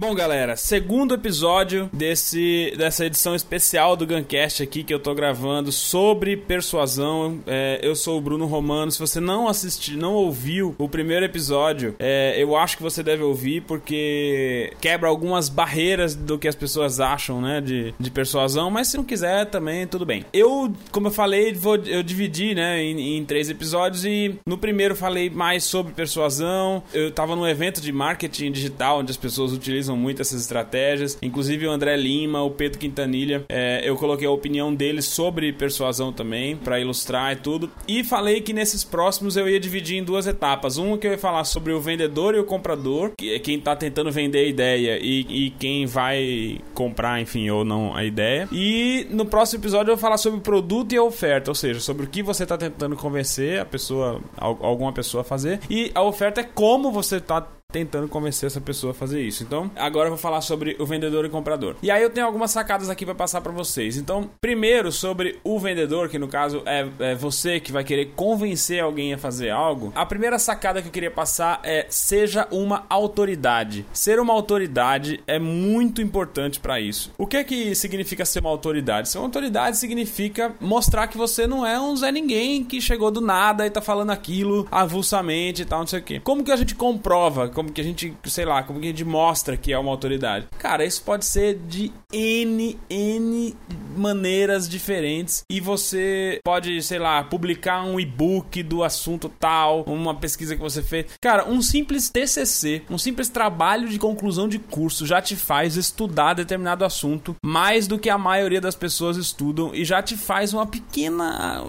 Bom, galera, segundo episódio desse, dessa edição especial do Guncast aqui que eu tô gravando sobre persuasão. É, eu sou o Bruno Romano. Se você não assistiu, não ouviu o primeiro episódio, é, eu acho que você deve ouvir porque quebra algumas barreiras do que as pessoas acham, né, de, de persuasão. Mas se não quiser, também tudo bem. Eu, como eu falei, vou, eu dividi, né, em, em três episódios e no primeiro falei mais sobre persuasão. Eu tava num evento de marketing digital onde as pessoas utilizam utilizam muito essas estratégias. Inclusive o André Lima, o Pedro Quintanilha, é, eu coloquei a opinião deles sobre persuasão também, para ilustrar e tudo. E falei que nesses próximos eu ia dividir em duas etapas. Uma que eu ia falar sobre o vendedor e o comprador, que é quem tá tentando vender a ideia e, e quem vai comprar, enfim, ou não a ideia. E no próximo episódio eu vou falar sobre produto e oferta, ou seja, sobre o que você tá tentando convencer a pessoa, alguma pessoa a fazer. E a oferta é como você tá tentando convencer essa pessoa a fazer isso. Então, agora eu vou falar sobre o vendedor e comprador. E aí eu tenho algumas sacadas aqui para passar para vocês. Então, primeiro sobre o vendedor, que no caso é, é, você que vai querer convencer alguém a fazer algo. A primeira sacada que eu queria passar é seja uma autoridade. Ser uma autoridade é muito importante para isso. O que é que significa ser uma autoridade? Ser uma autoridade significa mostrar que você não é um Zé Ninguém que chegou do nada e tá falando aquilo avulsamente e tal, não sei o quê. Como que a gente comprova como que a gente, sei lá, como que a gente mostra que é uma autoridade. Cara, isso pode ser de N, N maneiras diferentes e você pode, sei lá, publicar um e-book do assunto tal, uma pesquisa que você fez. Cara, um simples TCC, um simples trabalho de conclusão de curso já te faz estudar determinado assunto mais do que a maioria das pessoas estudam e já te faz uma pequena,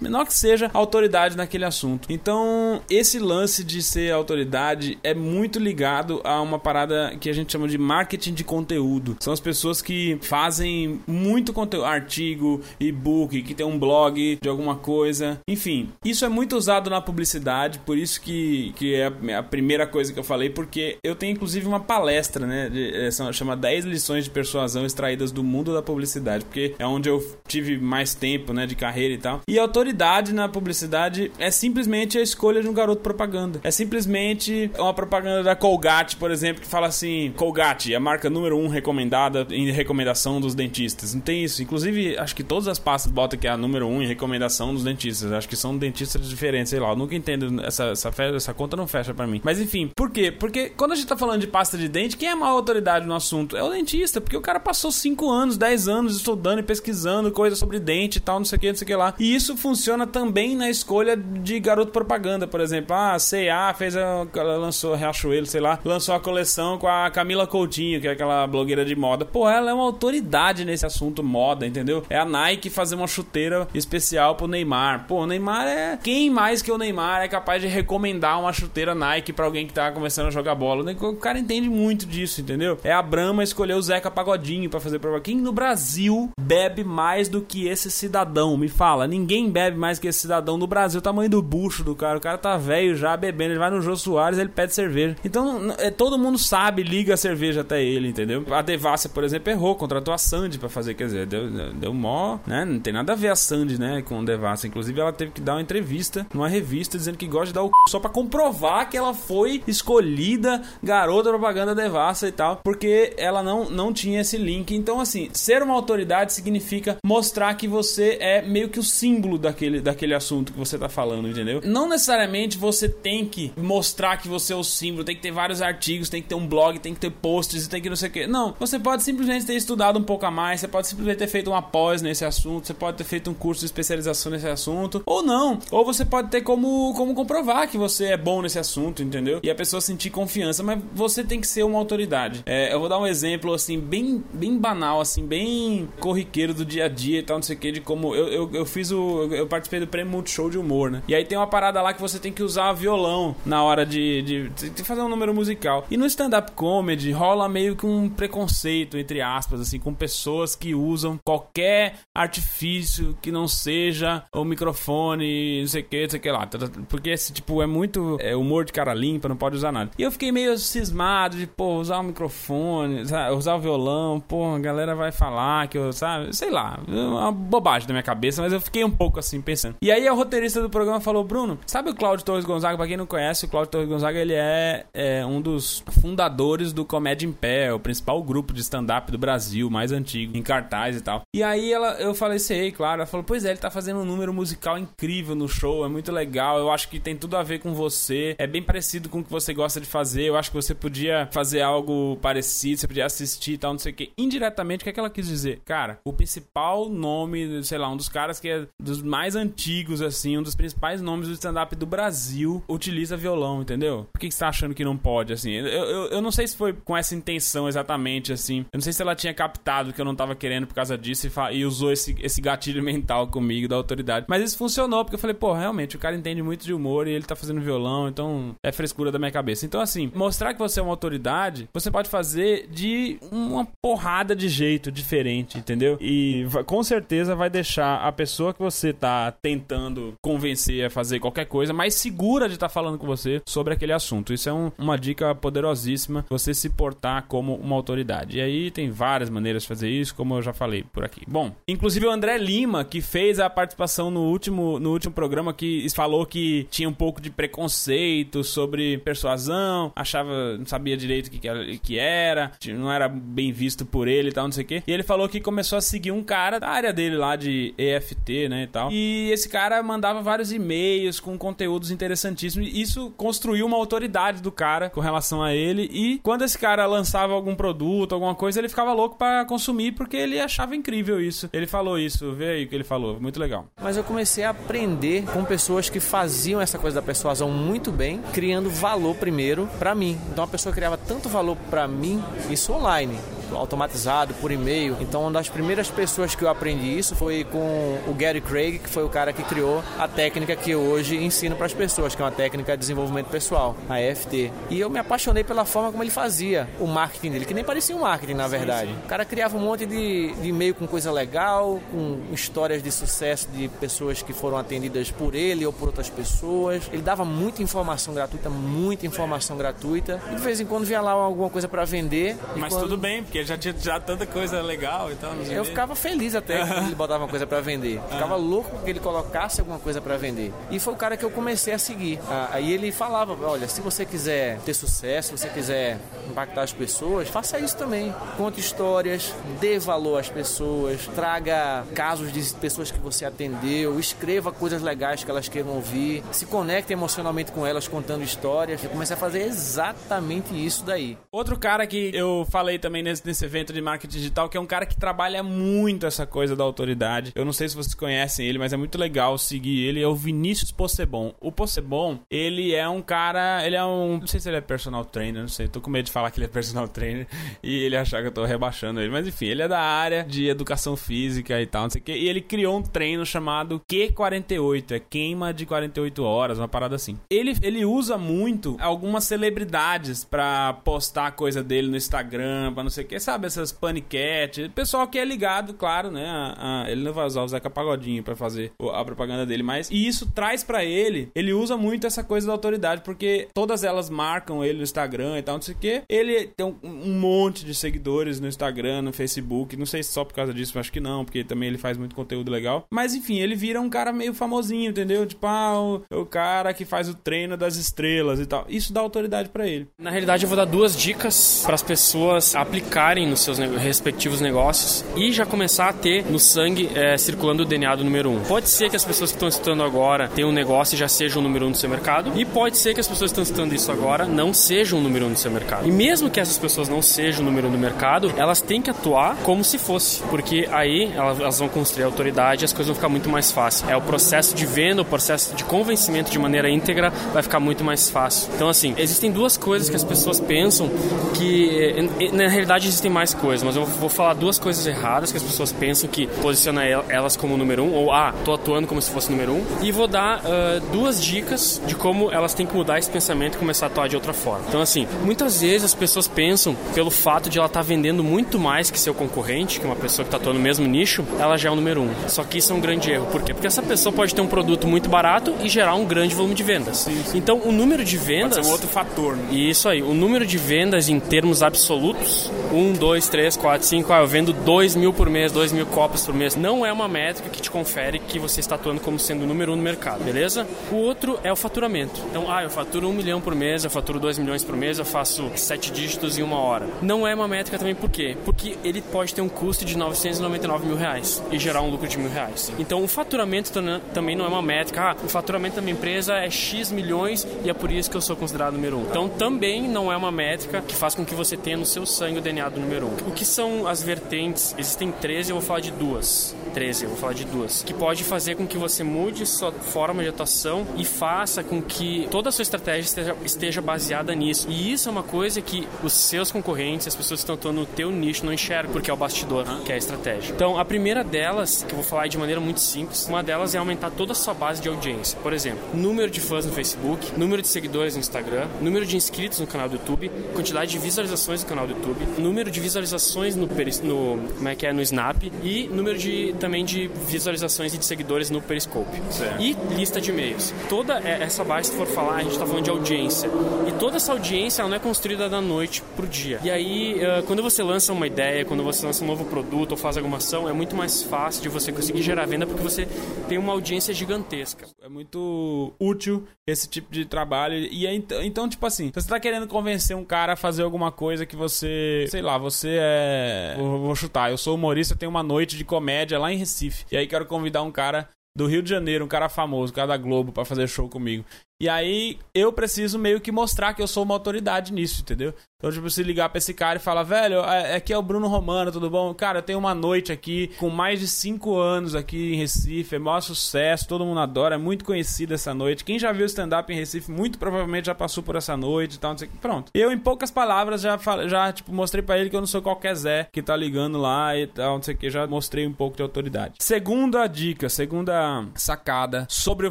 menor que seja, autoridade naquele assunto. Então, esse lance de ser autoridade é muito ligado a uma parada que a gente chama de marketing de conteúdo. São as pessoas que fazem muito conteúdo, artigo, e-book, que tem um blog de alguma coisa. Enfim, isso é muito usado na publicidade, por isso que, que é a primeira coisa que eu falei, porque eu tenho inclusive uma palestra, né? De, é, chama 10 lições de persuasão extraídas do mundo da publicidade, porque é onde eu tive mais tempo, né, de carreira e tal. E autoridade na publicidade é simplesmente a escolha de um garoto propaganda. É simplesmente uma propaganda propaganda da Colgate, por exemplo, que fala assim: Colgate, a marca número um recomendada em recomendação dos dentistas. Não tem isso. Inclusive, acho que todas as pastas botam que é a número um em recomendação dos dentistas. Acho que são dentistas diferentes, sei lá. Eu nunca entendo. Essa, essa, essa conta não fecha para mim. Mas enfim, por quê? Porque quando a gente tá falando de pasta de dente, quem é a maior autoridade no assunto? É o dentista, porque o cara passou 5 anos, 10 anos estudando e pesquisando coisas sobre dente e tal, não sei o que, não sei o que lá. E isso funciona também na escolha de garoto propaganda, por exemplo. Ah, a CA fez a. Ela lançou Riachuelo, sei lá, lançou a coleção com a Camila Coutinho, que é aquela blogueira de moda. Pô, ela é uma autoridade nesse assunto moda, entendeu? É a Nike fazer uma chuteira especial pro Neymar. Pô, o Neymar é. Quem mais que o Neymar é capaz de recomendar uma chuteira Nike para alguém que tá começando a jogar bola? O cara entende muito disso, entendeu? É a Brahma escolher o Zeca Pagodinho para fazer prova. Quem no Brasil bebe mais do que esse cidadão? Me fala, ninguém bebe mais que esse cidadão no Brasil. O tamanho do bucho do cara. O cara tá velho já bebendo. Ele vai no Jô Soares, ele pede cerveja Então, é, todo mundo sabe, liga a cerveja até ele, entendeu? A Devassa, por exemplo, errou, contratou a Sandy pra fazer, quer dizer, deu, deu mó, né? Não tem nada a ver a Sandy, né, com a Devassa. Inclusive, ela teve que dar uma entrevista numa revista dizendo que gosta de dar o c... só pra comprovar que ela foi escolhida garota propaganda Devassa e tal, porque ela não, não tinha esse link. Então, assim, ser uma autoridade significa mostrar que você é meio que o símbolo daquele, daquele assunto que você tá falando, entendeu? Não necessariamente você tem que mostrar que você é o símbolo tem que ter vários artigos, tem que ter um blog, tem que ter posts, tem que não sei o que. Não, você pode simplesmente ter estudado um pouco a mais, você pode simplesmente ter feito uma pós nesse assunto, você pode ter feito um curso de especialização nesse assunto, ou não. Ou você pode ter como, como comprovar que você é bom nesse assunto, entendeu? E a pessoa sentir confiança, mas você tem que ser uma autoridade. É, eu vou dar um exemplo, assim, bem, bem banal, assim, bem corriqueiro do dia a dia e tal, não sei o que, de como eu, eu, eu fiz o. Eu participei do prêmio Multishow de humor, né? E aí tem uma parada lá que você tem que usar violão na hora de, de, de fazer um número musical. E no stand-up comedy rola meio que um preconceito, entre aspas, assim, com pessoas que usam qualquer artifício que não seja o microfone, não sei o que, não sei o que lá. Porque esse tipo é muito é, humor de cara limpa, não pode usar nada. E eu fiquei meio cismado de, pô, usar o microfone, usar o violão, pô, a galera vai falar que eu, sabe, sei lá, é uma bobagem da minha cabeça, mas eu fiquei um pouco assim pensando. E aí a roteirista do programa falou, Bruno, sabe o Cláudio Torres Gonzaga? Pra quem não conhece, o Cláudio Torres Gonzaga, ele é, é um dos fundadores do Comédia em Pé, o principal grupo de stand-up do Brasil, mais antigo, em cartaz e tal. E aí ela, eu falei, sei, claro, ela falou, pois é, ele tá fazendo um número musical incrível no show, é muito legal, eu acho que tem tudo a ver com você, é bem parecido com o que você gosta de fazer, eu acho que você podia fazer algo parecido, você podia assistir e tal, não sei o que. Indiretamente, o que, é que ela quis dizer? Cara, o principal nome, sei lá, um dos caras que é dos mais antigos, assim, um dos principais nomes do stand-up do Brasil, utiliza violão, entendeu? Por que você tá achando que não pode, assim? Eu, eu, eu não sei se foi com essa intenção exatamente, assim. Eu não sei se ela tinha captado que eu não tava querendo por causa disso e, e usou esse, esse gatilho mental comigo da autoridade. Mas isso funcionou, porque eu falei, pô, realmente, o cara entende muito de humor e ele tá fazendo violão, então é frescura da minha cabeça. Então, assim, mostrar que você é uma autoridade, você pode fazer de uma porrada de jeito diferente, entendeu? E com certeza vai deixar a pessoa que você tá tentando convencer a fazer qualquer coisa mais segura de estar tá falando com você sobre aquele assunto. Isso é um, uma dica poderosíssima, você se portar como uma autoridade. E aí tem várias maneiras de fazer isso, como eu já falei por aqui. Bom, inclusive o André Lima, que fez a participação no último, no último programa, que falou que tinha um pouco de preconceito sobre persuasão, achava, não sabia direito o que, que era, não era bem visto por ele e tal, não sei o quê. E ele falou que começou a seguir um cara da área dele lá de EFT, né, e tal. E esse cara mandava vários e-mails com conteúdos interessantíssimos. E isso construiu uma autoridade do cara com relação a ele. E quando esse cara lançava algum produto, alguma coisa, ele ficava louco para consumir porque ele achava incrível isso. Ele falou isso, vê aí o que ele falou, muito legal. Mas eu comecei a aprender com pessoas que faziam essa coisa da persuasão muito bem, criando valor primeiro para mim. Então a pessoa criava tanto valor para mim, isso online automatizado por e-mail. Então, uma das primeiras pessoas que eu aprendi isso foi com o Gary Craig, que foi o cara que criou a técnica que eu hoje ensino para as pessoas, que é uma técnica de desenvolvimento pessoal, a EFT. E eu me apaixonei pela forma como ele fazia o marketing dele, que nem parecia um marketing, na verdade. Sim, sim. O cara criava um monte de, de e-mail com coisa legal, com histórias de sucesso de pessoas que foram atendidas por ele ou por outras pessoas. Ele dava muita informação gratuita, muita informação gratuita. E de vez em quando vinha lá alguma coisa para vender. Mas quando... tudo bem, porque ele já tinha já tanta coisa legal então. Eu ficava feliz até quando ele botava uma coisa para vender. Ficava louco que ele colocasse alguma coisa para vender. E foi o cara que eu comecei a seguir. Ah, aí ele falava: olha, se você quiser ter sucesso, se você quiser impactar as pessoas, faça isso também. Conte histórias, dê valor às pessoas, traga casos de pessoas que você atendeu, escreva coisas legais que elas queiram ouvir, se conecte emocionalmente com elas contando histórias. Eu comecei a fazer exatamente isso daí. Outro cara que eu falei também nesse nesse evento de marketing digital, que é um cara que trabalha muito essa coisa da autoridade. Eu não sei se vocês conhecem ele, mas é muito legal seguir ele. É o Vinícius Possebon. O Possebon, ele é um cara, ele é um, não sei se ele é personal trainer, não sei, tô com medo de falar que ele é personal trainer e ele achar que eu tô rebaixando ele, mas enfim, ele é da área de educação física e tal, não sei o que, e ele criou um treino chamado Q48, é queima de 48 horas, uma parada assim. Ele, ele usa muito algumas celebridades para postar coisa dele no Instagram, pra não sei o porque sabe, essas paniquete, pessoal que é ligado, claro, né? A, a, ele não vai usar o Zeca Pagodinho pra fazer a propaganda dele, mas e isso traz para ele, ele usa muito essa coisa da autoridade, porque todas elas marcam ele no Instagram e tal, não sei o que. Ele tem um, monte de seguidores no Instagram, no Facebook, não sei se só por causa disso, acho que não, porque também ele faz muito conteúdo legal. Mas enfim, ele vira um cara meio famosinho, entendeu? Tipo, ah, o, o cara que faz o treino das estrelas e tal. Isso dá autoridade para ele. Na realidade, eu vou dar duas dicas para as pessoas aplicar focarem nos seus respectivos negócios e já começar a ter no sangue é, circulando o DNA do número um. Pode ser que as pessoas que estão estudando agora tenham um negócio e já sejam o número um do seu mercado, e pode ser que as pessoas que estão estudando isso agora não sejam o número um do seu mercado. E mesmo que essas pessoas não sejam o número um do mercado, elas têm que atuar como se fosse, porque aí elas vão construir autoridade e as coisas vão ficar muito mais fácil. É o processo de venda, o processo de convencimento de maneira íntegra vai ficar muito mais fácil. Então, assim, existem duas coisas que as pessoas pensam que, na realidade, existem mais coisas, mas eu vou falar duas coisas erradas que as pessoas pensam que posiciona elas como número um, ou ah, tô atuando como se fosse número um. E vou dar uh, duas dicas de como elas têm que mudar esse pensamento começar a atuar de outra forma. Então, assim, muitas vezes as pessoas pensam, pelo fato de ela estar tá vendendo muito mais que seu concorrente, que é uma pessoa que está atuando no mesmo nicho, ela já é o número um. Só que isso é um grande erro. Por quê? Porque essa pessoa pode ter um produto muito barato e gerar um grande volume de vendas. Sim, sim. Então, o número de vendas. Pode ser um outro fator, né? Isso aí. O número de vendas em termos absolutos, um, dois, três, quatro, cinco, ah, eu vendo dois mil por mês, dois mil cópias por mês, não é uma métrica que te confere que você está atuando como sendo o número um no mercado, beleza? O outro é o faturamento. Então, ah, eu faturo um milhão por mês, eu faturo dois milhões por mês, eu faço sete dígitos em uma hora. Não é uma métrica também por quê? Porque ele pode ter um custo de 999 mil reais e gerar um lucro de mil reais. Então, o faturamento também não é uma métrica. Ah, o faturamento da minha empresa é X milhões e é por isso que eu sou considerado número um. Então, também não é uma métrica que faz com que você tenha no seu sangue o DNA número um. O que são as vertentes? Existem 13, eu vou falar de duas. 13, eu vou falar de duas. Que pode fazer com que você mude sua forma de atuação e faça com que toda a sua estratégia esteja, esteja baseada nisso. E isso é uma coisa que os seus concorrentes, as pessoas que estão atuando no teu nicho, não enxergam, porque é o bastidor, que é a estratégia. Então, a primeira delas, que eu vou falar de maneira muito simples, uma delas é aumentar toda a sua base de audiência. Por exemplo, número de fãs no Facebook, número de seguidores no Instagram, número de inscritos no canal do YouTube, quantidade de visualizações no canal do YouTube, número de visualizações no, no como é que é no Snap e número de também de visualizações e de seguidores no Periscope. Certo. E lista de e-mails. Toda essa base, se for falar, a gente está falando de audiência. E toda essa audiência ela não é construída da noite pro dia. E aí, quando você lança uma ideia, quando você lança um novo produto ou faz alguma ação, é muito mais fácil de você conseguir gerar venda porque você tem uma audiência gigantesca. É muito útil esse tipo de trabalho. E é, então, tipo assim, você está querendo convencer um cara a fazer alguma coisa que você, sei lá, você é. Vou, vou chutar, eu sou humorista, tenho uma noite de comédia lá em Recife. E aí quero convidar um cara do Rio de Janeiro, um cara famoso, um cara da Globo, para fazer show comigo. E aí eu preciso meio que mostrar que eu sou uma autoridade nisso, entendeu? Então, tipo, se ligar pra esse cara e falar, velho, é, aqui é o Bruno Romano, tudo bom? Cara, eu tenho uma noite aqui com mais de 5 anos aqui em Recife, é maior sucesso, todo mundo adora, é muito conhecida essa noite. Quem já viu stand-up em Recife, muito provavelmente já passou por essa noite e tal, não sei o que. Pronto. Eu, em poucas palavras, já, já tipo, mostrei para ele que eu não sou qualquer Zé que tá ligando lá e tal, não sei o que. Já mostrei um pouco de autoridade. Segunda dica, segunda sacada sobre o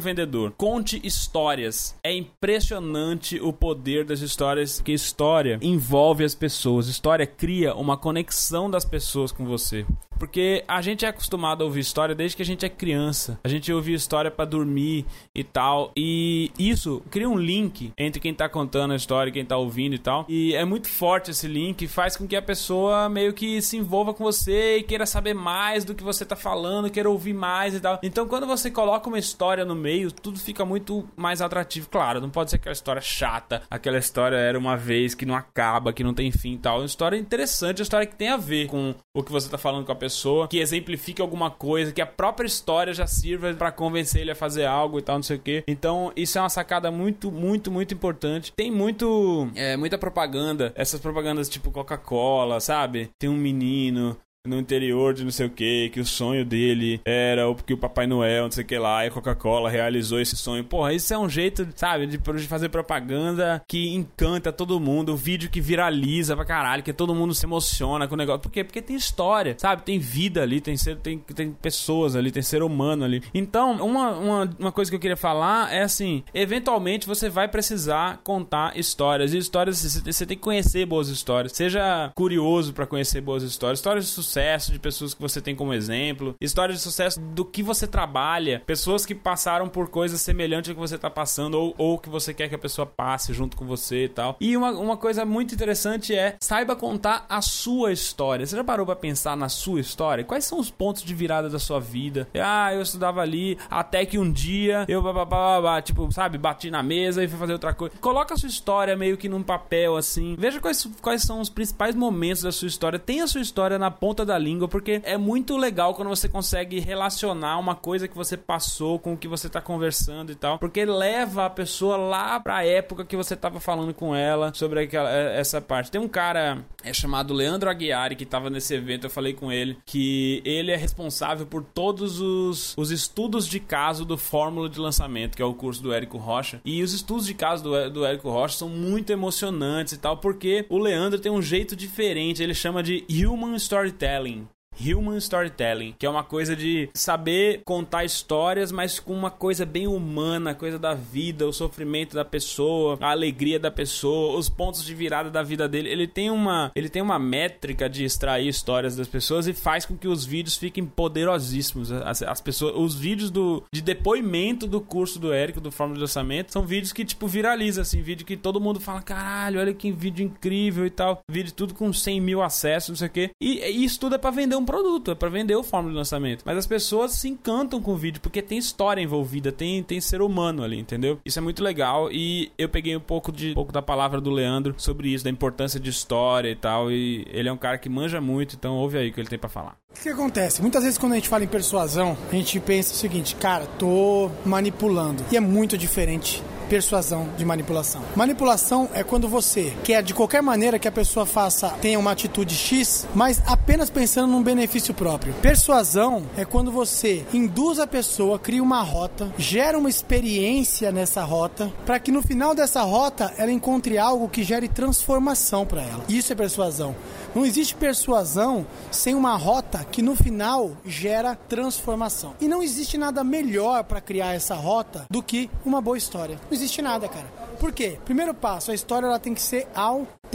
vendedor. Conte histórias. É impressionante o poder das histórias, que história envolve as pessoas. História cria uma conexão das pessoas com você. Porque a gente é acostumado a ouvir história desde que a gente é criança. A gente ouve história para dormir e tal. E isso cria um link entre quem tá contando a história e quem tá ouvindo e tal. E é muito forte esse link, faz com que a pessoa meio que se envolva com você e queira saber mais do que você tá falando, queira ouvir mais e tal. Então, quando você coloca uma história no meio, tudo fica muito mais atrativo. Claro, não pode ser aquela história chata, aquela história era uma vez que não acaba, que não tem fim e tal. É uma história interessante, uma história que tem a ver com o que você tá falando com a pessoa pessoa, que exemplifique alguma coisa, que a própria história já sirva para convencer ele a fazer algo e tal, não sei o que. Então, isso é uma sacada muito, muito, muito importante. Tem muito, é, muita propaganda, essas propagandas tipo Coca-Cola, sabe? Tem um menino no interior de não sei o que, que o sonho dele era porque o Papai Noel, não sei o que lá, e Coca-Cola realizou esse sonho. Porra, isso é um jeito, sabe, de, de fazer propaganda que encanta todo mundo, o vídeo que viraliza pra caralho, que todo mundo se emociona com o negócio. Por quê? Porque tem história, sabe? Tem vida ali, tem, ser, tem, tem pessoas ali, tem ser humano ali. Então, uma, uma, uma coisa que eu queria falar é assim: eventualmente você vai precisar contar histórias. E histórias, você tem que conhecer boas histórias. Seja curioso para conhecer boas histórias. Histórias de sucesso sucesso de pessoas que você tem como exemplo, histórias de sucesso do que você trabalha, pessoas que passaram por coisas semelhantes ao que você está passando ou, ou que você quer que a pessoa passe junto com você e tal. E uma, uma coisa muito interessante é saiba contar a sua história. Você já parou para pensar na sua história? Quais são os pontos de virada da sua vida? Ah, eu estudava ali até que um dia eu babá, tipo, sabe, bati na mesa e fui fazer outra coisa. Coloca a sua história meio que num papel assim. Veja quais, quais são os principais momentos da sua história. Tenha a sua história na ponta da língua, porque é muito legal quando você consegue relacionar uma coisa que você passou com o que você tá conversando e tal, porque leva a pessoa lá pra época que você tava falando com ela sobre aquela, é, essa parte. Tem um cara é chamado Leandro Aguiari que tava nesse evento, eu falei com ele, que ele é responsável por todos os, os estudos de caso do Fórmula de Lançamento, que é o curso do Érico Rocha. E os estudos de caso do, do Érico Rocha são muito emocionantes e tal, porque o Leandro tem um jeito diferente, ele chama de Human Storytelling. selling Human Storytelling, que é uma coisa de saber contar histórias, mas com uma coisa bem humana, coisa da vida, o sofrimento da pessoa, a alegria da pessoa, os pontos de virada da vida dele. Ele tem uma, ele tem uma métrica de extrair histórias das pessoas e faz com que os vídeos fiquem poderosíssimos. As, as pessoas, os vídeos do de depoimento do curso do Érico do Fórmula de Lançamento são vídeos que tipo viraliza assim, vídeo que todo mundo fala, caralho, olha que vídeo incrível e tal, vídeo tudo com 100 mil acessos, não sei o que. E, e isso tudo é para vender um produto, é para vender o fórmula de lançamento. Mas as pessoas se encantam com o vídeo porque tem história envolvida, tem, tem ser humano ali, entendeu? Isso é muito legal e eu peguei um pouco de um pouco da palavra do Leandro sobre isso, da importância de história e tal. E ele é um cara que manja muito, então ouve aí o que ele tem para falar. O que acontece? Muitas vezes quando a gente fala em persuasão, a gente pensa o seguinte, cara, tô manipulando. E é muito diferente persuasão de manipulação. Manipulação é quando você quer de qualquer maneira que a pessoa faça, tenha uma atitude X, mas apenas pensando num benefício próprio. Persuasão é quando você induz a pessoa, cria uma rota, gera uma experiência nessa rota, para que no final dessa rota ela encontre algo que gere transformação para ela. Isso é persuasão. Não existe persuasão sem uma rota que no final gera transformação. E não existe nada melhor para criar essa rota do que uma boa história. Não existe nada, cara. Por quê? Primeiro passo, a história ela tem que ser autêntica.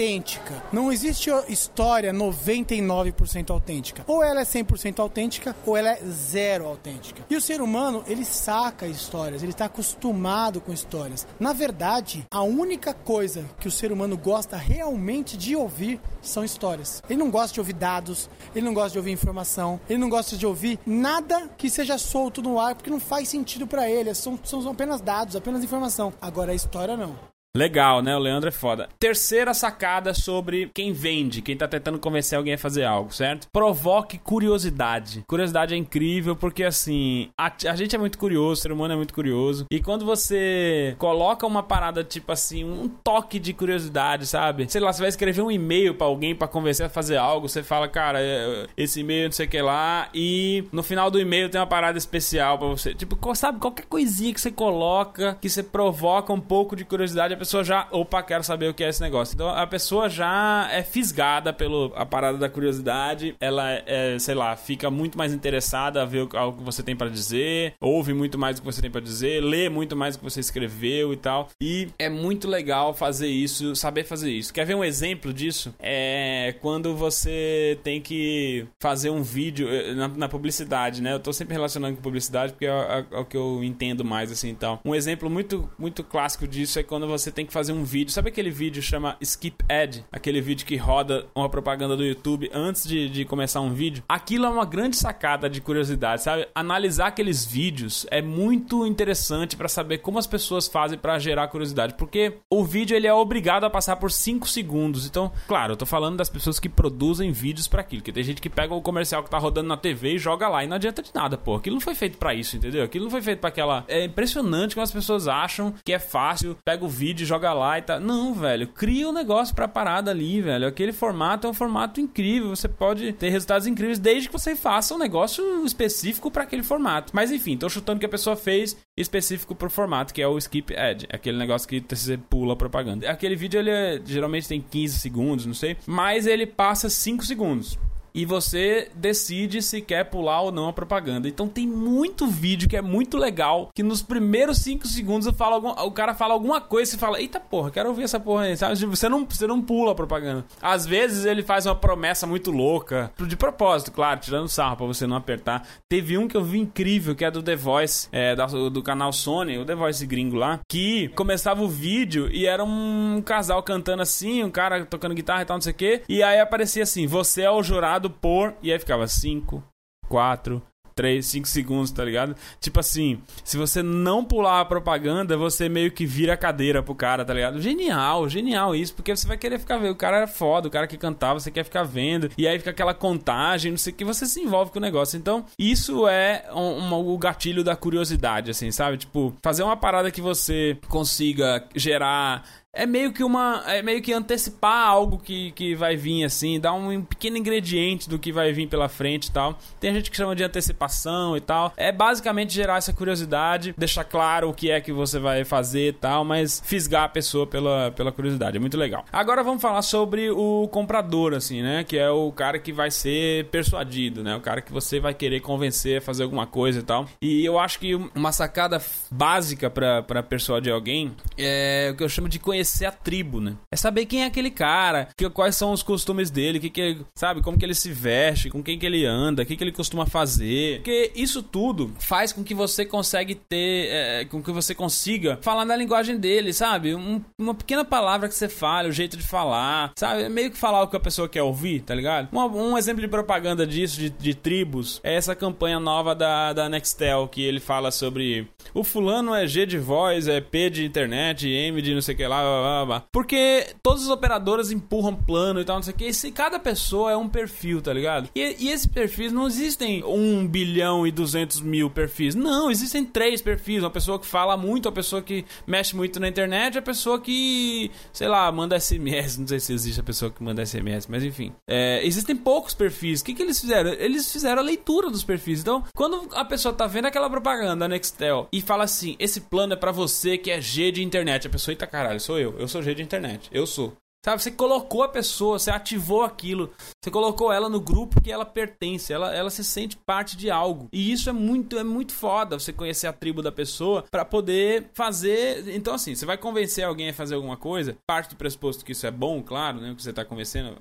Não existe história 99% autêntica. Ou ela é 100% autêntica, ou ela é zero autêntica. E o ser humano, ele saca histórias, ele está acostumado com histórias. Na verdade, a única coisa que o ser humano gosta realmente de ouvir são histórias. Ele não gosta de ouvir dados, ele não gosta de ouvir informação, ele não gosta de ouvir nada que seja solto no ar, porque não faz sentido para ele. São, são apenas dados, apenas informação. Agora a história não. Legal, né? O Leandro é foda. Terceira sacada sobre quem vende, quem tá tentando convencer alguém a fazer algo, certo? Provoque curiosidade. Curiosidade é incrível porque, assim, a, a, gente é muito curioso, o ser humano é muito curioso. E quando você coloca uma parada, tipo assim, um toque de curiosidade, sabe? Sei lá, você vai escrever um e-mail para alguém para convencer a fazer algo, você fala, cara, é, esse e-mail não sei o que lá, e no final do e-mail tem uma parada especial para você. Tipo, sabe, qualquer coisinha que você coloca, que você provoca um pouco de curiosidade, pessoa já, opa, quero saber o que é esse negócio. Então a pessoa já é fisgada pela parada da curiosidade, ela é, sei lá, fica muito mais interessada a ver o, que você tem para dizer, ouve muito mais o que você tem para dizer, lê muito mais o que você escreveu e tal. E é muito legal fazer isso, saber fazer isso. Quer ver um exemplo disso? É quando você tem que fazer um vídeo eh, na, na publicidade, né? Eu tô sempre relacionando com publicidade porque é, é, é o que eu entendo mais assim e tal. Um exemplo muito, muito clássico disso é quando você você tem que fazer um vídeo. Sabe aquele vídeo chama Skip Ad? Aquele vídeo que roda uma propaganda do YouTube antes de, de começar um vídeo? Aquilo é uma grande sacada de curiosidade, sabe? Analisar aqueles vídeos é muito interessante para saber como as pessoas fazem para gerar curiosidade, porque o vídeo ele é obrigado a passar por 5 segundos. Então, claro, eu tô falando das pessoas que produzem vídeos para aquilo, que tem gente que pega o comercial que tá rodando na TV e joga lá e não adianta de nada, pô. Aquilo não foi feito para isso, entendeu? Aquilo não foi feito para aquela É impressionante como as pessoas acham que é fácil, pega o vídeo joga lá e tá. Não, velho, cria um negócio pra parada ali, velho. Aquele formato é um formato incrível. Você pode ter resultados incríveis desde que você faça um negócio específico para aquele formato. Mas enfim, tô chutando que a pessoa fez específico pro formato, que é o skip ad, aquele negócio que você pula a propaganda. Aquele vídeo ele é, geralmente tem 15 segundos, não sei, mas ele passa 5 segundos e você decide se quer pular ou não a propaganda. Então tem muito vídeo que é muito legal, que nos primeiros 5 segundos algum, o cara fala alguma coisa e fala, eita porra, quero ouvir essa porra aí, sabe? Você não, você não pula a propaganda. Às vezes ele faz uma promessa muito louca, de propósito, claro, tirando sarro pra você não apertar. Teve um que eu vi incrível, que é do The Voice, é, do, do canal Sony, o The Voice gringo lá, que começava o vídeo e era um casal cantando assim, um cara tocando guitarra e tal, não sei o quê, e aí aparecia assim, você é o jurado por. E aí ficava 5, 4, 3, 5 segundos, tá ligado? Tipo assim, se você não pular a propaganda, você meio que vira a cadeira pro cara, tá ligado? Genial, genial isso, porque você vai querer ficar vendo. O cara era foda, o cara que cantava, você quer ficar vendo. E aí fica aquela contagem, não sei o que, você se envolve com o negócio. Então, isso é um, um, o gatilho da curiosidade, assim, sabe? Tipo, fazer uma parada que você consiga gerar é meio que uma. É meio que antecipar algo que, que vai vir assim, dar um pequeno ingrediente do que vai vir pela frente e tal. Tem gente que chama de antecipação e tal. É basicamente gerar essa curiosidade, deixar claro o que é que você vai fazer e tal, mas fisgar a pessoa pela, pela curiosidade. É muito legal. Agora vamos falar sobre o comprador, assim, né? Que é o cara que vai ser persuadido, né? O cara que você vai querer convencer a fazer alguma coisa e tal. E eu acho que uma sacada básica para persuadir alguém é o que eu chamo de conhecer conhecer a tribo, né? É saber quem é aquele cara, que, quais são os costumes dele, que que sabe, como que ele se veste, com quem que ele anda, o que que ele costuma fazer. Porque isso tudo faz com que você consegue ter, é, com que você consiga falar na linguagem dele, sabe? Um, uma pequena palavra que você fale, o jeito de falar, sabe? É meio que falar o que a pessoa quer ouvir, tá ligado? Um, um exemplo de propaganda disso, de, de, tribos, é essa campanha nova da, da Nextel, que ele fala sobre o fulano é G de voz, é P de internet, M de não sei o que lá, blá, blá. Porque todas as operadoras empurram plano e tal, não sei o que. E cada pessoa é um perfil, tá ligado? E, e esses perfis não existem 1 bilhão e 200 mil perfis. Não, existem três perfis. Uma pessoa que fala muito, uma pessoa que mexe muito na internet, a pessoa que, sei lá, manda SMS. Não sei se existe a pessoa que manda SMS, mas enfim. É, existem poucos perfis. O que, que eles fizeram? Eles fizeram a leitura dos perfis. Então, quando a pessoa tá vendo aquela propaganda da Nextel e fala assim: esse plano é para você que é G de internet, a pessoa, eita caralho, sou eu. Eu sou G de internet. Eu sou. Sabe, você colocou a pessoa, você ativou aquilo, você colocou ela no grupo que ela pertence, ela, ela se sente parte de algo. E isso é muito é muito foda, você conhecer a tribo da pessoa para poder fazer. Então assim, você vai convencer alguém a fazer alguma coisa, parte do pressuposto que isso é bom, claro, né, que você tá convencendo,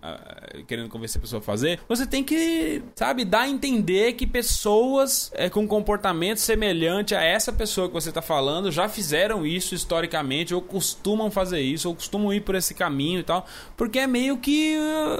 querendo convencer a pessoa a fazer. Você tem que, sabe, dar a entender que pessoas é, com comportamento semelhante a essa pessoa que você tá falando já fizeram isso historicamente ou costumam fazer isso ou costumam ir por esse caminho tal. Porque é meio que.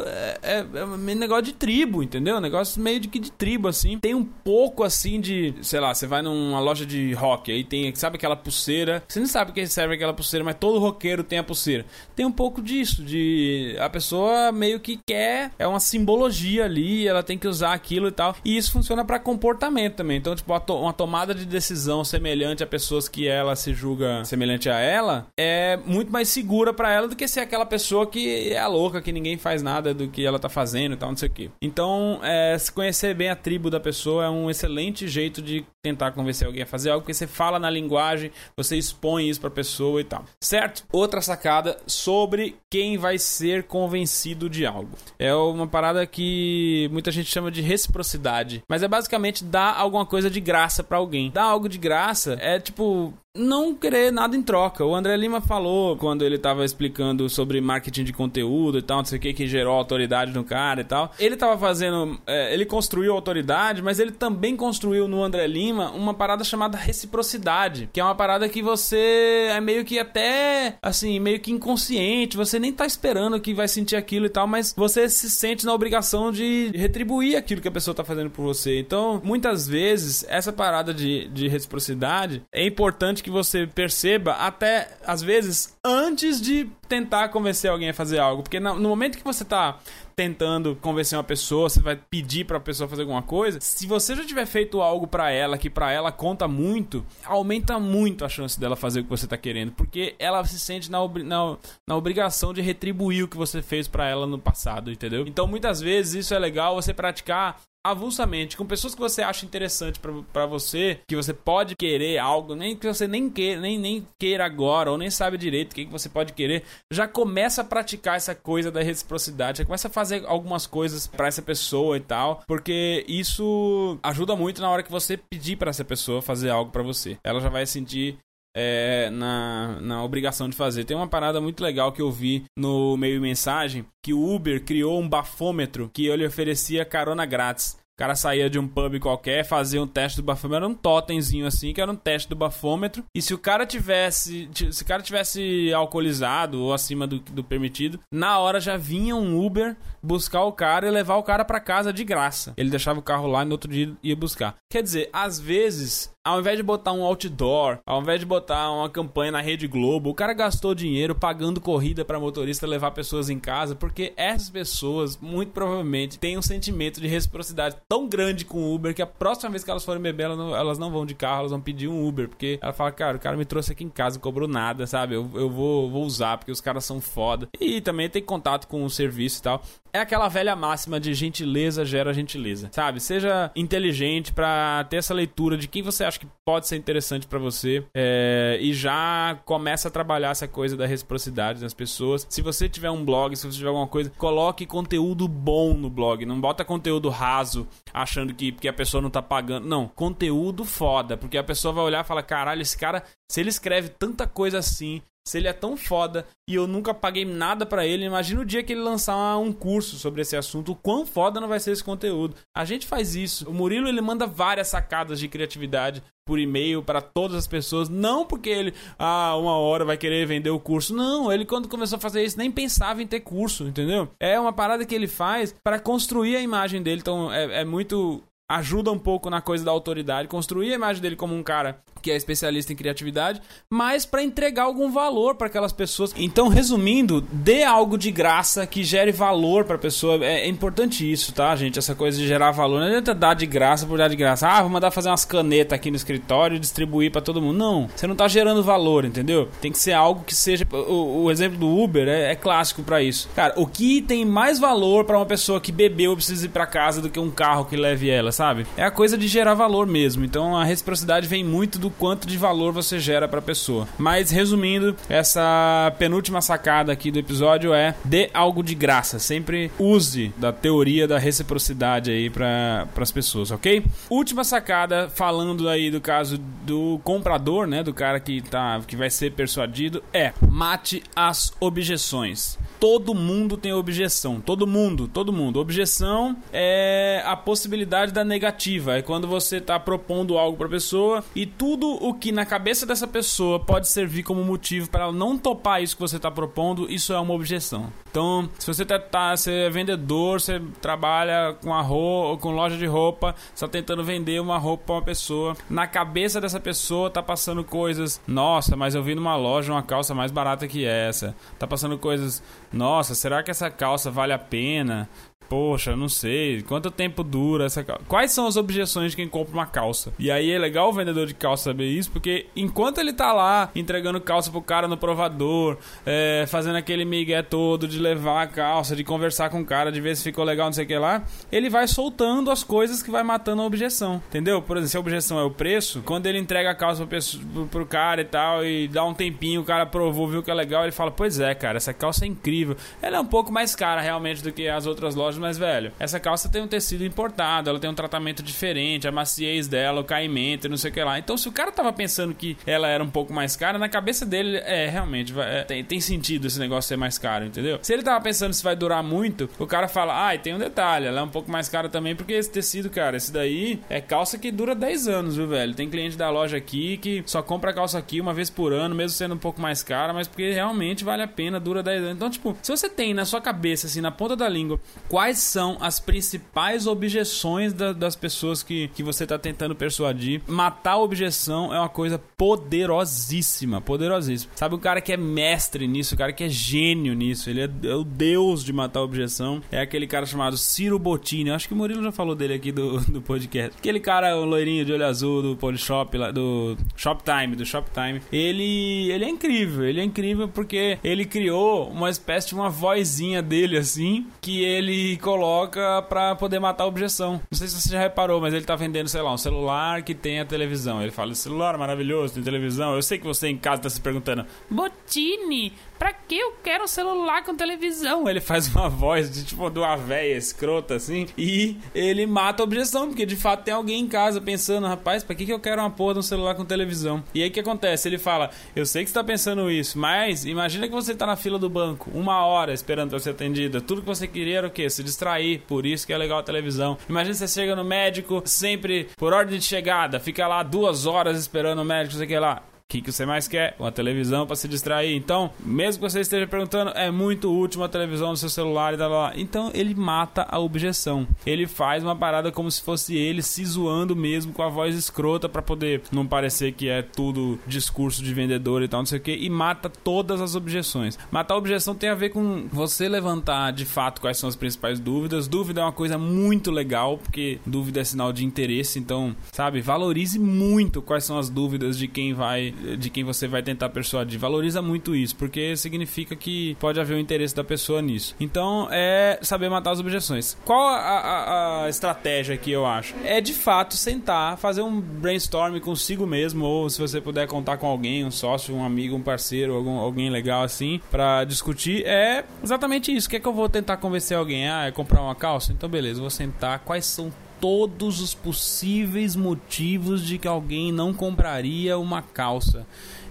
É, é, é um negócio de tribo, entendeu? Negócio meio de que de tribo, assim. Tem um pouco assim de. Sei lá, você vai numa loja de rock, aí tem. Sabe aquela pulseira? Você não sabe quem serve aquela pulseira, mas todo roqueiro tem a pulseira. Tem um pouco disso, de. A pessoa meio que quer. É uma simbologia ali, ela tem que usar aquilo e tal. E isso funciona para comportamento também. Então, tipo, uma tomada de decisão semelhante a pessoas que ela se julga semelhante a ela é muito mais segura para ela do que ser aquela pessoa pessoa que é louca, que ninguém faz nada do que ela tá fazendo e tal, não sei o quê. Então, é, se conhecer bem a tribo da pessoa é um excelente jeito de tentar convencer alguém a fazer algo, porque você fala na linguagem, você expõe isso pra pessoa e tal. Certo? Outra sacada sobre quem vai ser convencido de algo. É uma parada que muita gente chama de reciprocidade, mas é basicamente dar alguma coisa de graça para alguém. Dar algo de graça é tipo não querer nada em troca. O André Lima falou quando ele estava explicando sobre marketing de conteúdo e tal, não sei o que, que gerou autoridade no cara e tal. Ele estava fazendo. É, ele construiu autoridade, mas ele também construiu no André Lima uma parada chamada reciprocidade, que é uma parada que você é meio que até assim, meio que inconsciente, você nem tá esperando que vai sentir aquilo e tal, mas você se sente na obrigação de retribuir aquilo que a pessoa tá fazendo por você. Então, muitas vezes, essa parada de, de reciprocidade é importante importante que você perceba, até às vezes, antes de tentar convencer alguém a fazer algo. Porque no momento que você tá tentando convencer uma pessoa, você vai pedir para a pessoa fazer alguma coisa, se você já tiver feito algo para ela que para ela conta muito, aumenta muito a chance dela fazer o que você tá querendo, porque ela se sente na, na, na obrigação de retribuir o que você fez para ela no passado, entendeu? Então muitas vezes isso é legal você praticar avulsamente com pessoas que você acha interessante para você, que você pode querer algo, nem que você nem queira, nem, nem queira agora, ou nem sabe direito o que, que você pode querer, já começa a praticar essa coisa da reciprocidade, já começa a fazer algumas coisas para essa pessoa e tal, porque isso ajuda muito na hora que você pedir para essa pessoa fazer algo para você. Ela já vai sentir é, na, na obrigação de fazer. Tem uma parada muito legal que eu vi no meio mensagem que o Uber criou um bafômetro que ele oferecia carona grátis. cara saía de um pub qualquer, fazia um teste do bafômetro, era um totemzinho assim, que era um teste do bafômetro. E se o cara tivesse, se o cara tivesse alcoolizado ou acima do, do permitido, na hora já vinha um Uber buscar o cara e levar o cara para casa de graça. Ele deixava o carro lá e no outro dia ia buscar. Quer dizer, às vezes ao invés de botar um outdoor, ao invés de botar uma campanha na Rede Globo, o cara gastou dinheiro pagando corrida para motorista levar pessoas em casa, porque essas pessoas, muito provavelmente, têm um sentimento de reciprocidade tão grande com o Uber que a próxima vez que elas forem beber, elas não, elas não vão de carro, elas vão pedir um Uber, porque ela fala, cara, o cara me trouxe aqui em casa, cobrou nada, sabe? Eu, eu vou, vou usar, porque os caras são foda. E também tem contato com o serviço e tal. É aquela velha máxima de gentileza gera gentileza, sabe? Seja inteligente para ter essa leitura de quem você acha que pode ser interessante para você é, e já começa a trabalhar essa coisa da reciprocidade das pessoas. Se você tiver um blog, se você tiver alguma coisa, coloque conteúdo bom no blog. Não bota conteúdo raso achando que porque a pessoa não tá pagando. Não, conteúdo foda, porque a pessoa vai olhar e falar: caralho, esse cara, se ele escreve tanta coisa assim, se ele é tão foda e eu nunca paguei nada para ele, imagina o dia que ele lançar um curso sobre esse assunto, o quão foda não vai ser esse conteúdo. A gente faz isso. O Murilo ele manda várias sacadas de criatividade por e-mail para todas as pessoas, não porque ele, ah, uma hora vai querer vender o curso. Não, ele quando começou a fazer isso nem pensava em ter curso, entendeu? É uma parada que ele faz para construir a imagem dele. Então é, é muito ajuda um pouco na coisa da autoridade, construir a imagem dele como um cara que é especialista em criatividade, mas para entregar algum valor para aquelas pessoas. Então, resumindo, dê algo de graça que gere valor para a pessoa. É, é, importante isso, tá, gente? Essa coisa de gerar valor. Não adianta dar de graça por dar de graça. Ah, vou mandar fazer umas canetas aqui no escritório e distribuir para todo mundo. Não, você não tá gerando valor, entendeu? Tem que ser algo que seja. O, o exemplo do Uber é, é clássico para isso. Cara, o que tem mais valor para uma pessoa que bebeu e precisa ir para casa do que um carro que leve ela, sabe? É a coisa de gerar valor mesmo. Então, a reciprocidade vem muito do quanto de valor você gera para a pessoa. Mas resumindo, essa penúltima sacada aqui do episódio é dê algo de graça. Sempre use da teoria da reciprocidade aí para as pessoas, ok? Última sacada falando aí do caso do comprador, né, do cara que tá que vai ser persuadido é mate as objeções todo mundo tem objeção. Todo mundo, todo mundo. Objeção é a possibilidade da negativa. É quando você está propondo algo para a pessoa e tudo o que na cabeça dessa pessoa pode servir como motivo para ela não topar isso que você está propondo, isso é uma objeção. Então, se você tá, tá você é vendedor, você trabalha com a roupa, com loja de roupa, está tentando vender uma roupa para uma pessoa, na cabeça dessa pessoa tá passando coisas, nossa, mas eu vi numa loja uma calça mais barata que essa. Tá passando coisas nossa, será que essa calça vale a pena? Poxa, não sei, quanto tempo dura essa calça? Quais são as objeções de quem compra uma calça? E aí é legal o vendedor de calça saber isso, porque enquanto ele tá lá entregando calça pro cara no provador, é, fazendo aquele migué todo de levar a calça, de conversar com o cara, de ver se ficou legal, não sei o que lá, ele vai soltando as coisas que vai matando a objeção, entendeu? Por exemplo, se a objeção é o preço, quando ele entrega a calça pro, pro, pro cara e tal, e dá um tempinho, o cara provou, viu que é legal, ele fala, pois é, cara, essa calça é incrível. Ela é um pouco mais cara realmente do que as outras lojas, mas, velho, essa calça tem um tecido importado, ela tem um tratamento diferente, a maciez dela, o caimento, não sei o que lá. Então, se o cara tava pensando que ela era um pouco mais cara, na cabeça dele, é, realmente, é, tem, tem sentido esse negócio ser mais caro, entendeu? Se ele tava pensando se vai durar muito, o cara fala, ah, e tem um detalhe, ela é um pouco mais cara também, porque esse tecido, cara, esse daí é calça que dura 10 anos, viu, velho? Tem cliente da loja aqui que só compra calça aqui uma vez por ano, mesmo sendo um pouco mais cara, mas porque realmente vale a pena, dura 10 anos. Então, tipo, se você tem na sua cabeça, assim, na ponta da língua, quais quais são as principais objeções da, das pessoas que, que você está tentando persuadir. Matar a objeção é uma coisa poderosíssima, poderosíssima. Sabe o cara que é mestre nisso, o cara que é gênio nisso, ele é, é o deus de matar a objeção. É aquele cara chamado Ciro Bottini. Eu acho que o Murilo já falou dele aqui do, do podcast. Aquele cara, o loirinho de olho azul do Polishop, lá, do Shoptime, do Shoptime. Ele, ele é incrível, ele é incrível porque ele criou uma espécie de uma vozinha dele assim, que ele coloca para poder matar a objeção. Não sei se você já reparou, mas ele tá vendendo, sei lá, um celular que tem a televisão. Ele fala: celular maravilhoso, tem televisão. Eu sei que você em casa tá se perguntando: Botini, pra que eu quero um celular com televisão? Ele faz uma voz de tipo de uma véia escrota assim e ele mata a objeção, porque de fato tem alguém em casa pensando, rapaz, pra que, que eu quero uma porra de um celular com televisão? E aí o que acontece? Ele fala, eu sei que você tá pensando isso, mas imagina que você tá na fila do banco, uma hora esperando pra ser atendida. Tudo que você queria era o quê? Se distrair, por isso que é legal a televisão. Imagina você chega no médico, sempre por ordem de chegada, fica lá duas horas esperando o médico, sei que lá que, que você mais quer? Uma televisão para se distrair. Então, mesmo que você esteja perguntando, é muito útil uma televisão no seu celular e tal. Então, ele mata a objeção. Ele faz uma parada como se fosse ele se zoando mesmo com a voz escrota para poder não parecer que é tudo discurso de vendedor e tal, não sei o que, e mata todas as objeções. Matar a objeção tem a ver com você levantar de fato quais são as principais dúvidas. Dúvida é uma coisa muito legal, porque dúvida é sinal de interesse, então, sabe, valorize muito quais são as dúvidas de quem vai de quem você vai tentar persuadir. Valoriza muito isso, porque significa que pode haver o um interesse da pessoa nisso. Então, é saber matar as objeções. Qual a, a, a estratégia que eu acho? É de fato sentar, fazer um brainstorm consigo mesmo, ou se você puder contar com alguém, um sócio, um amigo, um parceiro, algum, alguém legal assim, para discutir. É exatamente isso. O que é que eu vou tentar convencer alguém? Ah, é comprar uma calça? Então, beleza, vou sentar. Quais são todos os possíveis motivos de que alguém não compraria uma calça.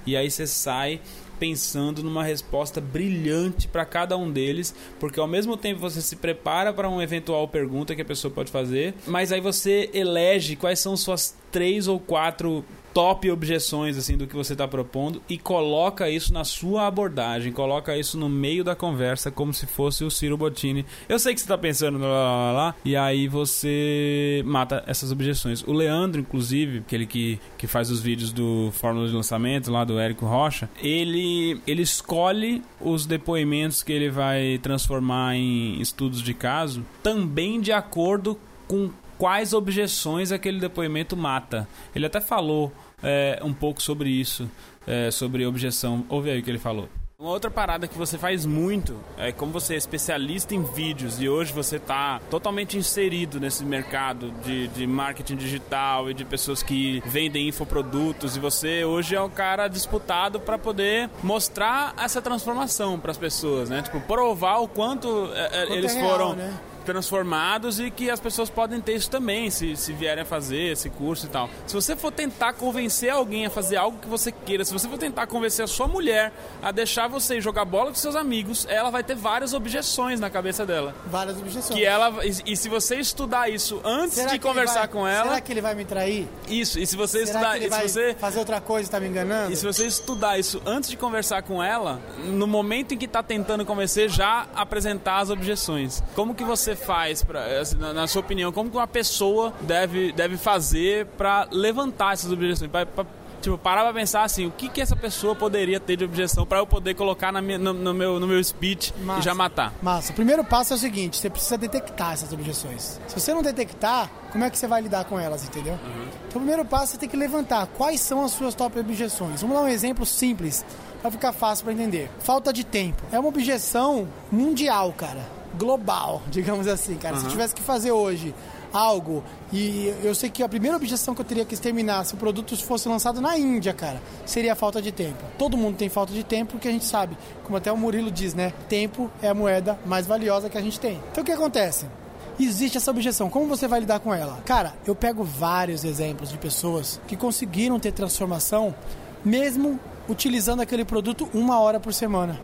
E aí você sai pensando numa resposta brilhante para cada um deles, porque ao mesmo tempo você se prepara para uma eventual pergunta que a pessoa pode fazer, mas aí você elege quais são suas três ou quatro top objeções assim do que você está propondo e coloca isso na sua abordagem, coloca isso no meio da conversa como se fosse o Ciro Bottini. Eu sei que você está pensando lá, lá, lá, e aí você mata essas objeções. O Leandro, inclusive, aquele que, que faz os vídeos do Fórmula de Lançamento lá do Érico Rocha, ele ele escolhe os depoimentos que ele vai transformar em estudos de caso também de acordo com quais objeções aquele depoimento mata. Ele até falou é, um pouco sobre isso, é, sobre objeção. Ouve aí o que ele falou. Uma outra parada que você faz muito é como você é especialista em vídeos e hoje você está totalmente inserido nesse mercado de, de marketing digital e de pessoas que vendem infoprodutos e você hoje é o cara disputado para poder mostrar essa transformação para as pessoas, né? Tipo, provar o quanto, é, quanto eles é real, foram né? Transformados e que as pessoas podem ter isso também, se, se vierem a fazer esse curso e tal. Se você for tentar convencer alguém a fazer algo que você queira, se você for tentar convencer a sua mulher a deixar você jogar bola com seus amigos, ela vai ter várias objeções na cabeça dela. Várias objeções. Que ela, e, e se você estudar isso antes será de conversar vai, com ela. Será que ele vai me trair? Isso, e se você será estudar. Que ele vai você, fazer outra coisa e tá me enganando? E se você estudar isso antes de conversar com ela, no momento em que tá tentando convencer, já apresentar as objeções. Como que você faz, pra, assim, na, sua opinião, como que uma pessoa deve, deve fazer para levantar essas objeções? Pra, pra, tipo, parar pra pensar assim, o que que essa pessoa poderia ter de objeção para eu poder colocar na minha, no, no, meu, no meu speech massa, e já matar? Massa. O primeiro passo é o seguinte, você precisa detectar essas objeções. Se você não detectar, como é que você vai lidar com elas, entendeu? Uhum. Então o primeiro passo é ter que levantar quais são as suas top objeções. Vamos dar um exemplo simples para ficar fácil para entender. Falta de tempo. É uma objeção mundial, cara global, digamos assim, cara. Uhum. Se eu tivesse que fazer hoje algo e eu sei que a primeira objeção que eu teria que exterminar se o produto fosse lançado na Índia, cara, seria a falta de tempo. Todo mundo tem falta de tempo porque a gente sabe, como até o Murilo diz, né? Tempo é a moeda mais valiosa que a gente tem. Então o que acontece? Existe essa objeção. Como você vai lidar com ela? Cara, eu pego vários exemplos de pessoas que conseguiram ter transformação mesmo utilizando aquele produto uma hora por semana.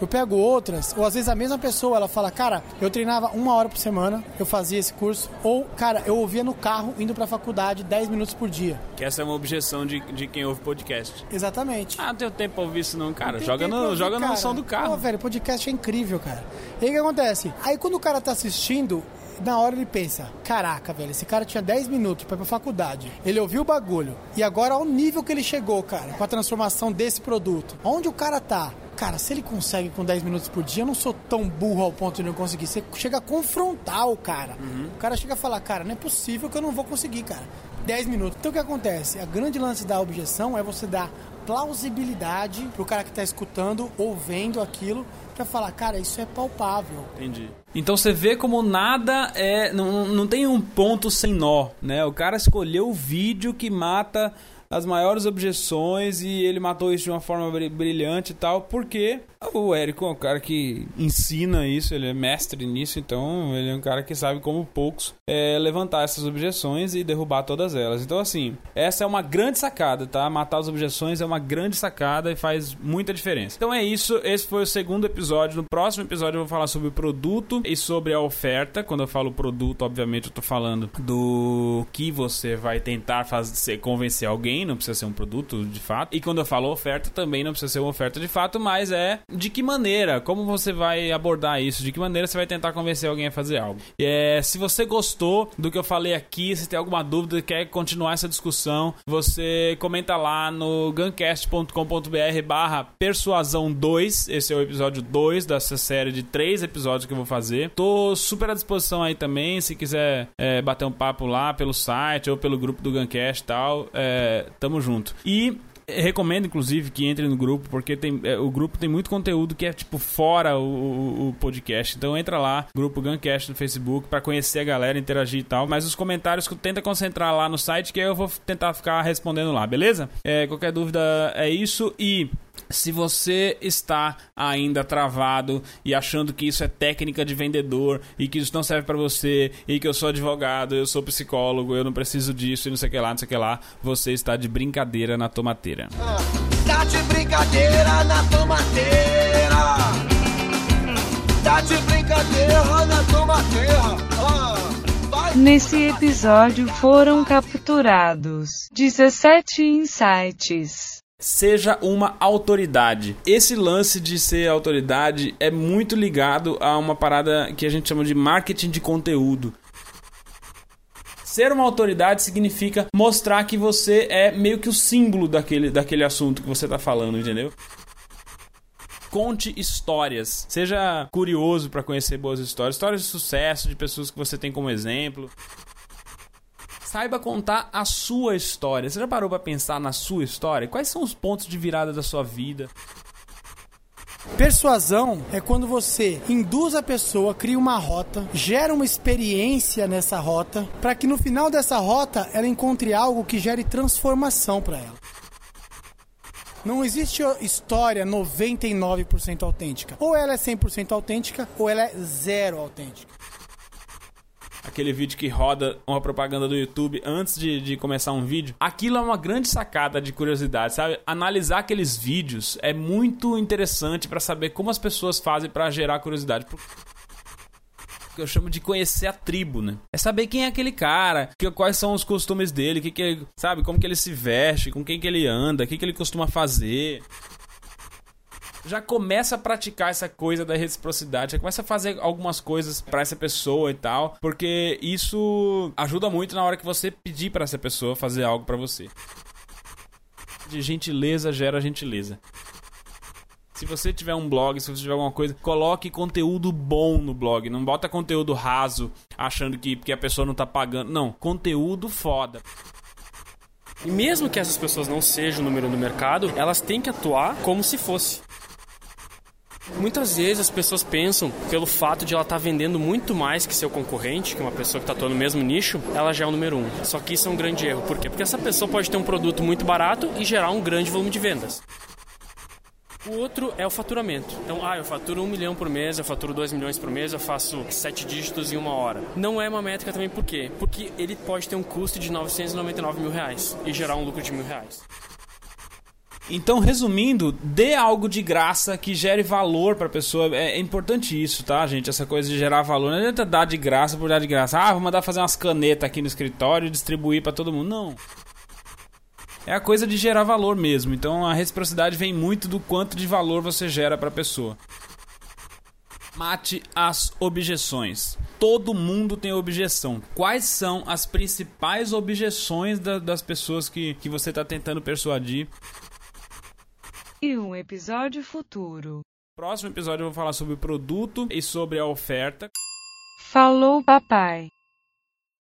Eu pego outras, ou às vezes a mesma pessoa, ela fala, cara, eu treinava uma hora por semana, eu fazia esse curso, ou, cara, eu ouvia no carro indo pra faculdade 10 minutos por dia. Que essa é uma objeção de, de quem ouve podcast. Exatamente. Ah, não tenho tempo pra ouvir isso não, cara. Não joga no, joga no som do carro. Pô, velho, podcast é incrível, cara. E aí o que acontece? Aí quando o cara tá assistindo, na hora ele pensa: caraca, velho, esse cara tinha 10 minutos para ir pra faculdade. Ele ouviu o bagulho. E agora, ao nível que ele chegou, cara, com a transformação desse produto. Onde o cara tá? Cara, se ele consegue com 10 minutos por dia, eu não sou tão burro ao ponto de não conseguir. Você chega a confrontar o cara. Uhum. O cara chega a falar, cara, não é possível que eu não vou conseguir, cara. 10 minutos. Então o que acontece? A grande lance da objeção é você dar plausibilidade pro cara que tá escutando ou vendo aquilo para falar, cara, isso é palpável. Entendi. Então você vê como nada é. Não, não tem um ponto sem nó, né? O cara escolheu o vídeo que mata as maiores objeções e ele matou isso de uma forma brilhante e tal, porque o Érico é um cara que ensina isso, ele é mestre nisso, então ele é um cara que sabe como poucos é, levantar essas objeções e derrubar todas elas. Então, assim, essa é uma grande sacada, tá? Matar as objeções é uma grande sacada e faz muita diferença. Então é isso, esse foi o segundo episódio. No próximo episódio eu vou falar sobre o produto e sobre a oferta. Quando eu falo produto, obviamente eu tô falando do que você vai tentar fazer, convencer alguém, não precisa ser um produto de fato. E quando eu falo oferta, também não precisa ser uma oferta de fato, mas é de que maneira, como você vai abordar isso, de que maneira você vai tentar convencer alguém a fazer algo. É, se você gostou do que eu falei aqui, se tem alguma dúvida, quer continuar essa discussão, você comenta lá no guncast.com.br barra persuasão 2, esse é o episódio 2 dessa série de três episódios que eu vou fazer. Tô super à disposição aí também, se quiser é, bater um papo lá pelo site ou pelo grupo do Guncast e tal, é, tamo junto. E recomendo, inclusive, que entre no grupo, porque tem, é, o grupo tem muito conteúdo que é, tipo, fora o, o, o podcast. Então entra lá, grupo Guncast no Facebook, para conhecer a galera, interagir e tal. Mas os comentários, tenta concentrar lá no site, que eu vou tentar ficar respondendo lá, beleza? É, qualquer dúvida é isso. E se você está ainda travado e achando que isso é técnica de vendedor e que isso não serve para você e que eu sou advogado, eu sou psicólogo, eu não preciso disso e não sei o que lá, não sei o que lá, você está de brincadeira na tomateira. Ah, tá de brincadeira na tomateira. Tá de brincadeira na tomateira. Ah. Nesse episódio foram capturados 17 insights seja uma autoridade. Esse lance de ser autoridade é muito ligado a uma parada que a gente chama de marketing de conteúdo. Ser uma autoridade significa mostrar que você é meio que o símbolo daquele, daquele assunto que você está falando, entendeu? Conte histórias. Seja curioso para conhecer boas histórias, histórias de sucesso de pessoas que você tem como exemplo. Saiba contar a sua história. Você já parou para pensar na sua história? Quais são os pontos de virada da sua vida? Persuasão é quando você induz a pessoa, cria uma rota, gera uma experiência nessa rota, para que no final dessa rota ela encontre algo que gere transformação para ela. Não existe história 99% autêntica. Ou ela é 100% autêntica, ou ela é zero autêntica aquele vídeo que roda uma propaganda do YouTube antes de, de começar um vídeo. Aquilo é uma grande sacada de curiosidade, sabe? Analisar aqueles vídeos é muito interessante para saber como as pessoas fazem para gerar curiosidade que eu chamo de conhecer a tribo, né? É saber quem é aquele cara, que, quais são os costumes dele, que que, sabe, como que ele se veste, com quem que ele anda, o que, que ele costuma fazer já começa a praticar essa coisa da reciprocidade, já começa a fazer algumas coisas para essa pessoa e tal, porque isso ajuda muito na hora que você pedir para essa pessoa fazer algo para você. De gentileza gera gentileza. Se você tiver um blog, se você tiver alguma coisa, coloque conteúdo bom no blog. Não bota conteúdo raso, achando que porque a pessoa não tá pagando. Não, conteúdo foda. E mesmo que essas pessoas não sejam o número no mercado, elas têm que atuar como se fosse. Muitas vezes as pessoas pensam, pelo fato de ela estar tá vendendo muito mais que seu concorrente, que uma pessoa que está atuando no mesmo nicho, ela já é o número um. Só que isso é um grande erro. Por quê? Porque essa pessoa pode ter um produto muito barato e gerar um grande volume de vendas. O outro é o faturamento. Então, ah, eu faturo um milhão por mês, eu faturo dois milhões por mês, eu faço sete dígitos em uma hora. Não é uma métrica também por quê? Porque ele pode ter um custo de 999 mil reais e gerar um lucro de mil reais. Então, resumindo, dê algo de graça que gere valor para a pessoa. É, é, importante isso, tá, gente? Essa coisa de gerar valor. Não adianta dar de graça por dar de graça. Ah, vou mandar fazer umas canetas aqui no escritório e distribuir para todo mundo. Não. É a coisa de gerar valor mesmo. Então, a reciprocidade vem muito do quanto de valor você gera para a pessoa. Mate as objeções. Todo mundo tem objeção. Quais são as principais objeções da, das pessoas que, que você está tentando persuadir? E um episódio futuro. Próximo episódio eu vou falar sobre o produto e sobre a oferta. Falou, papai.